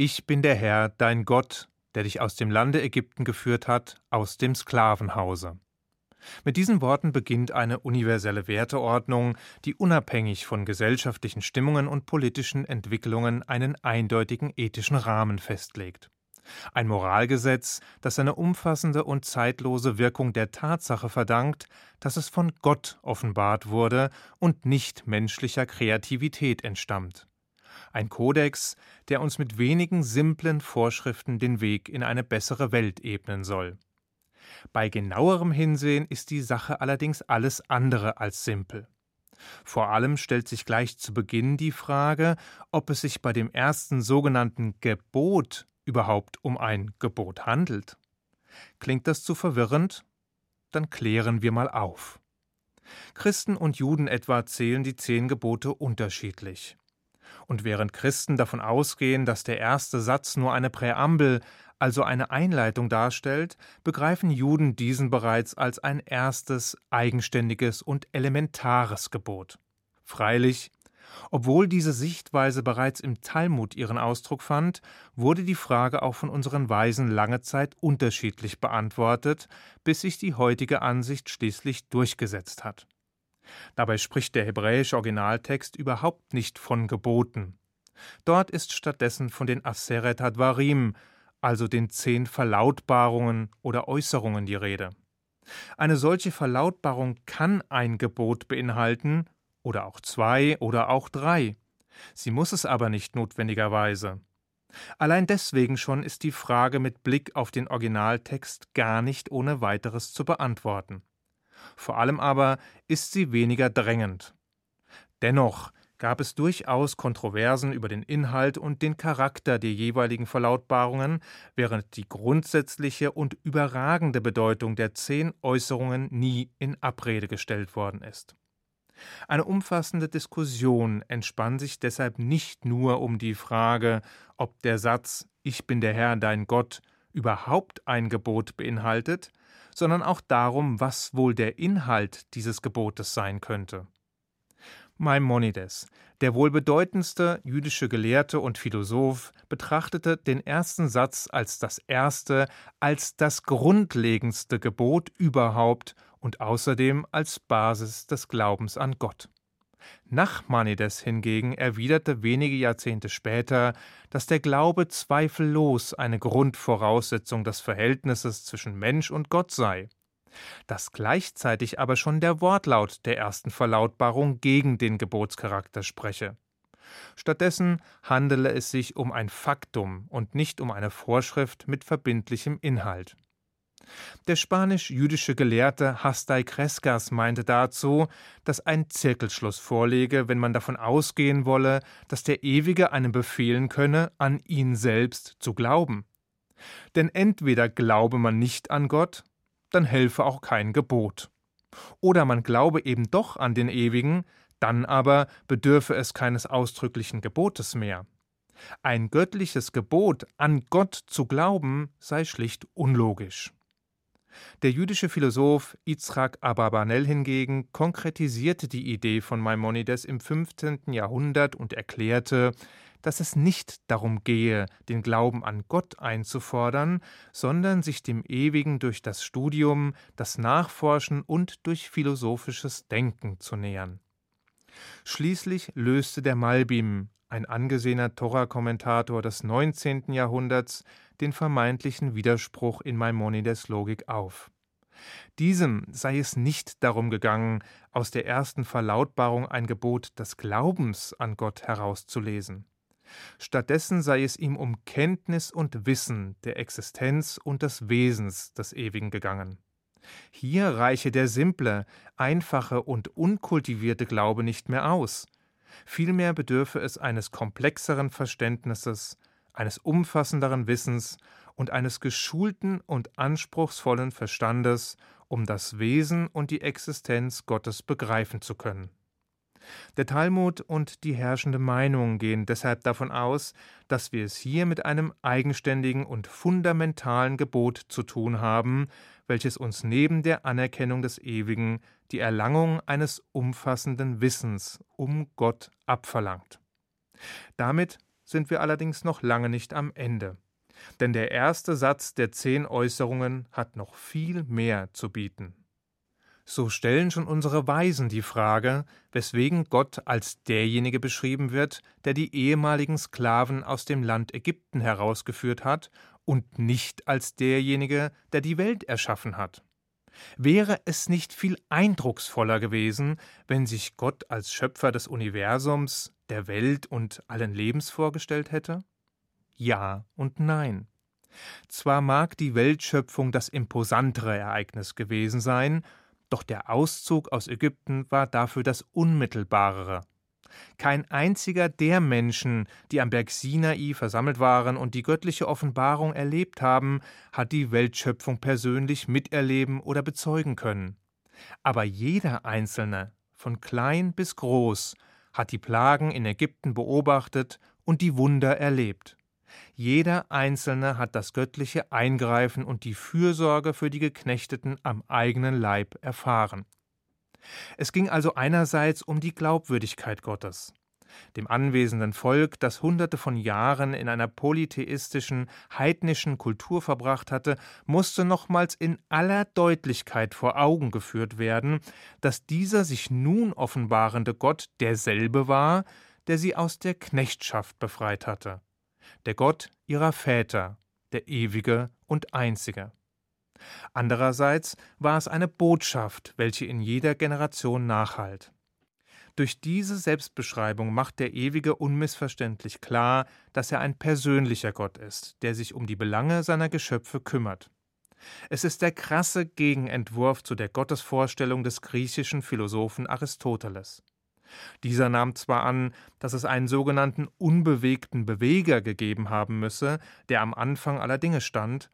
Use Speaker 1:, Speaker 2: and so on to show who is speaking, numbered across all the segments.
Speaker 1: Ich bin der Herr, dein Gott, der dich aus dem Lande Ägypten geführt hat, aus dem Sklavenhause. Mit diesen Worten beginnt eine universelle Werteordnung, die unabhängig von gesellschaftlichen Stimmungen und politischen Entwicklungen einen eindeutigen ethischen Rahmen festlegt. Ein Moralgesetz, das seine umfassende und zeitlose Wirkung der Tatsache verdankt, dass es von Gott offenbart wurde und nicht menschlicher Kreativität entstammt ein Kodex, der uns mit wenigen simplen Vorschriften den Weg in eine bessere Welt ebnen soll. Bei genauerem Hinsehen ist die Sache allerdings alles andere als simpel. Vor allem stellt sich gleich zu Beginn die Frage, ob es sich bei dem ersten sogenannten Gebot überhaupt um ein Gebot handelt. Klingt das zu verwirrend? Dann klären wir mal auf. Christen und Juden etwa zählen die zehn Gebote unterschiedlich. Und während Christen davon ausgehen, dass der erste Satz nur eine Präambel, also eine Einleitung darstellt, begreifen Juden diesen bereits als ein erstes, eigenständiges und elementares Gebot. Freilich, obwohl diese Sichtweise bereits im Talmud ihren Ausdruck fand, wurde die Frage auch von unseren Weisen lange Zeit unterschiedlich beantwortet, bis sich die heutige Ansicht schließlich durchgesetzt hat. Dabei spricht der hebräische Originaltext überhaupt nicht von Geboten. Dort ist stattdessen von den Aseret Advarim, also den zehn Verlautbarungen oder Äußerungen die Rede. Eine solche Verlautbarung kann ein Gebot beinhalten, oder auch zwei oder auch drei. Sie muss es aber nicht notwendigerweise. Allein deswegen schon ist die Frage mit Blick auf den Originaltext gar nicht ohne weiteres zu beantworten. Vor allem aber ist sie weniger drängend. Dennoch gab es durchaus Kontroversen über den Inhalt und den Charakter der jeweiligen Verlautbarungen, während die grundsätzliche und überragende Bedeutung der zehn Äußerungen nie in Abrede gestellt worden ist. Eine umfassende Diskussion entspann sich deshalb nicht nur um die Frage, ob der Satz Ich bin der Herr dein Gott überhaupt ein Gebot beinhaltet, sondern auch darum, was wohl der Inhalt dieses Gebotes sein könnte. Maimonides, der wohl bedeutendste jüdische Gelehrte und Philosoph, betrachtete den ersten Satz als das erste, als das grundlegendste Gebot überhaupt und außerdem als Basis des Glaubens an Gott. Nachmanides hingegen erwiderte wenige Jahrzehnte später, dass der Glaube zweifellos eine Grundvoraussetzung des Verhältnisses zwischen Mensch und Gott sei, dass gleichzeitig aber schon der Wortlaut der ersten Verlautbarung gegen den Gebotscharakter spreche. Stattdessen handele es sich um ein Faktum und nicht um eine Vorschrift mit verbindlichem Inhalt. Der spanisch-jüdische Gelehrte Hasdai Kreskas meinte dazu, dass ein Zirkelschluss vorlege, wenn man davon ausgehen wolle, dass der Ewige einem befehlen könne, an ihn selbst zu glauben. Denn entweder glaube man nicht an Gott, dann helfe auch kein Gebot. Oder man glaube eben doch an den Ewigen, dann aber bedürfe es keines ausdrücklichen Gebotes mehr. Ein göttliches Gebot, an Gott zu glauben, sei schlicht unlogisch. Der jüdische Philosoph Yitzhak Abarbanel hingegen konkretisierte die Idee von Maimonides im 15. Jahrhundert und erklärte, dass es nicht darum gehe, den Glauben an Gott einzufordern, sondern sich dem Ewigen durch das Studium, das Nachforschen und durch philosophisches Denken zu nähern. Schließlich löste der Malbim, ein angesehener Torah-Kommentator des 19. Jahrhunderts, den vermeintlichen Widerspruch in Maimonides Logik auf. Diesem sei es nicht darum gegangen, aus der ersten Verlautbarung ein Gebot des Glaubens an Gott herauszulesen. Stattdessen sei es ihm um Kenntnis und Wissen der Existenz und des Wesens des Ewigen gegangen. Hier reiche der simple, einfache und unkultivierte Glaube nicht mehr aus. Vielmehr bedürfe es eines komplexeren Verständnisses, eines umfassenderen Wissens und eines geschulten und anspruchsvollen Verstandes, um das Wesen und die Existenz Gottes begreifen zu können. Der Talmud und die herrschende Meinung gehen deshalb davon aus, dass wir es hier mit einem eigenständigen und fundamentalen Gebot zu tun haben, welches uns neben der Anerkennung des Ewigen die Erlangung eines umfassenden Wissens um Gott abverlangt. Damit sind wir allerdings noch lange nicht am Ende. Denn der erste Satz der zehn Äußerungen hat noch viel mehr zu bieten. So stellen schon unsere Weisen die Frage, weswegen Gott als derjenige beschrieben wird, der die ehemaligen Sklaven aus dem Land Ägypten herausgeführt hat und nicht als derjenige, der die Welt erschaffen hat. Wäre es nicht viel eindrucksvoller gewesen, wenn sich Gott als Schöpfer des Universums, der Welt und allen Lebens vorgestellt hätte? Ja und nein. Zwar mag die Weltschöpfung das imposantere Ereignis gewesen sein, doch der Auszug aus Ägypten war dafür das unmittelbarere. Kein einziger der Menschen, die am Berg Sinai versammelt waren und die göttliche Offenbarung erlebt haben, hat die Weltschöpfung persönlich miterleben oder bezeugen können. Aber jeder Einzelne, von klein bis groß, hat die Plagen in Ägypten beobachtet und die Wunder erlebt. Jeder Einzelne hat das göttliche Eingreifen und die Fürsorge für die Geknechteten am eigenen Leib erfahren. Es ging also einerseits um die Glaubwürdigkeit Gottes. Dem anwesenden Volk, das hunderte von Jahren in einer polytheistischen, heidnischen Kultur verbracht hatte, musste nochmals in aller Deutlichkeit vor Augen geführt werden, dass dieser sich nun offenbarende Gott derselbe war, der sie aus der Knechtschaft befreit hatte der Gott ihrer Väter, der ewige und einzige. Andererseits war es eine Botschaft, welche in jeder Generation nachhalt. Durch diese Selbstbeschreibung macht der Ewige unmissverständlich klar, dass er ein persönlicher Gott ist, der sich um die Belange seiner Geschöpfe kümmert. Es ist der krasse Gegenentwurf zu der Gottesvorstellung des griechischen Philosophen Aristoteles. Dieser nahm zwar an, dass es einen sogenannten unbewegten Beweger gegeben haben müsse, der am Anfang aller Dinge stand,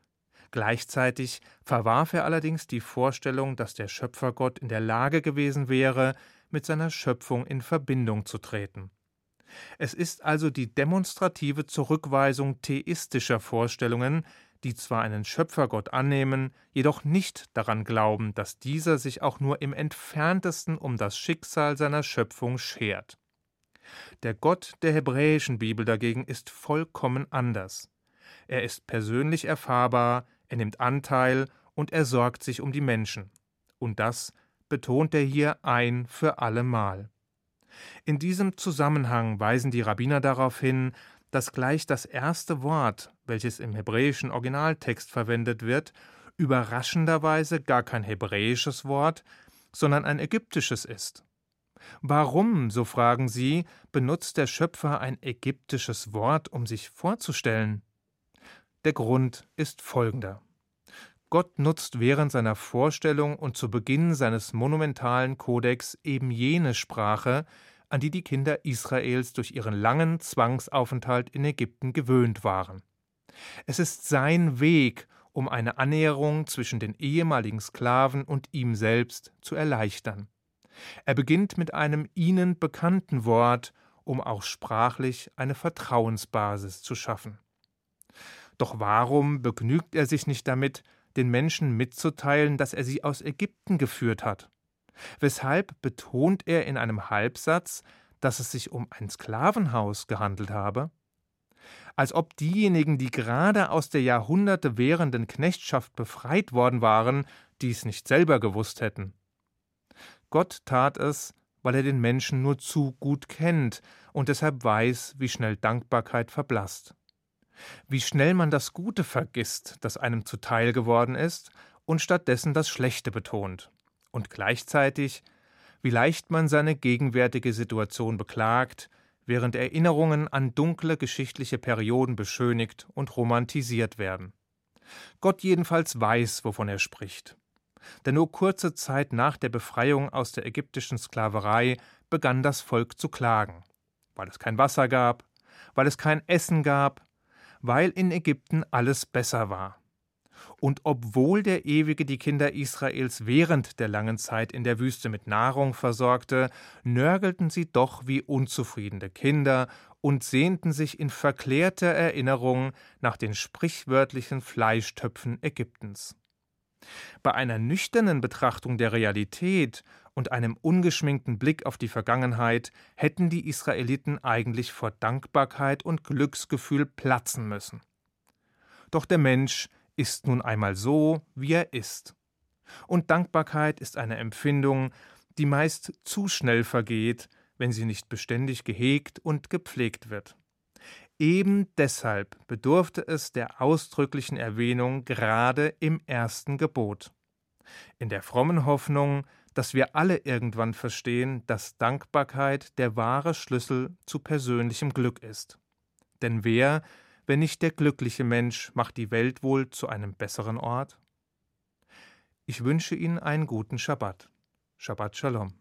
Speaker 1: gleichzeitig verwarf er allerdings die Vorstellung, dass der Schöpfergott in der Lage gewesen wäre, mit seiner Schöpfung in Verbindung zu treten. Es ist also die demonstrative Zurückweisung theistischer Vorstellungen, die zwar einen Schöpfergott annehmen, jedoch nicht daran glauben, dass dieser sich auch nur im entferntesten um das Schicksal seiner Schöpfung schert. Der Gott der hebräischen Bibel dagegen ist vollkommen anders. Er ist persönlich erfahrbar, er nimmt Anteil und er sorgt sich um die Menschen. Und das betont er hier ein für allemal. In diesem Zusammenhang weisen die Rabbiner darauf hin, dass gleich das erste Wort, welches im hebräischen Originaltext verwendet wird, überraschenderweise gar kein hebräisches Wort, sondern ein ägyptisches ist. Warum, so fragen Sie, benutzt der Schöpfer ein ägyptisches Wort, um sich vorzustellen? Der Grund ist folgender. Gott nutzt während seiner Vorstellung und zu Beginn seines monumentalen Kodex eben jene Sprache, an die die Kinder Israels durch ihren langen Zwangsaufenthalt in Ägypten gewöhnt waren. Es ist sein Weg, um eine Annäherung zwischen den ehemaligen Sklaven und ihm selbst zu erleichtern. Er beginnt mit einem ihnen bekannten Wort, um auch sprachlich eine Vertrauensbasis zu schaffen. Doch warum begnügt er sich nicht damit, den Menschen mitzuteilen, dass er sie aus Ägypten geführt hat? Weshalb betont er in einem Halbsatz, dass es sich um ein Sklavenhaus gehandelt habe? Als ob diejenigen, die gerade aus der Jahrhunderte währenden Knechtschaft befreit worden waren, dies nicht selber gewusst hätten. Gott tat es, weil er den Menschen nur zu gut kennt und deshalb weiß, wie schnell Dankbarkeit verblasst. Wie schnell man das Gute vergisst, das einem zuteil geworden ist, und stattdessen das Schlechte betont und gleichzeitig, wie leicht man seine gegenwärtige Situation beklagt, während Erinnerungen an dunkle geschichtliche Perioden beschönigt und romantisiert werden. Gott jedenfalls weiß, wovon er spricht. Denn nur kurze Zeit nach der Befreiung aus der ägyptischen Sklaverei begann das Volk zu klagen, weil es kein Wasser gab, weil es kein Essen gab, weil in Ägypten alles besser war. Und obwohl der Ewige die Kinder Israels während der langen Zeit in der Wüste mit Nahrung versorgte, nörgelten sie doch wie unzufriedene Kinder und sehnten sich in verklärter Erinnerung nach den sprichwörtlichen Fleischtöpfen Ägyptens. Bei einer nüchternen Betrachtung der Realität und einem ungeschminkten Blick auf die Vergangenheit hätten die Israeliten eigentlich vor Dankbarkeit und Glücksgefühl platzen müssen. Doch der Mensch ist nun einmal so, wie er ist. Und Dankbarkeit ist eine Empfindung, die meist zu schnell vergeht, wenn sie nicht beständig gehegt und gepflegt wird. Eben deshalb bedurfte es der ausdrücklichen Erwähnung gerade im ersten Gebot. In der frommen Hoffnung, dass wir alle irgendwann verstehen, dass Dankbarkeit der wahre Schlüssel zu persönlichem Glück ist. Denn wer, wenn nicht der glückliche Mensch, macht die Welt wohl zu einem besseren Ort? Ich wünsche Ihnen einen guten Schabbat. Shabbat Shalom.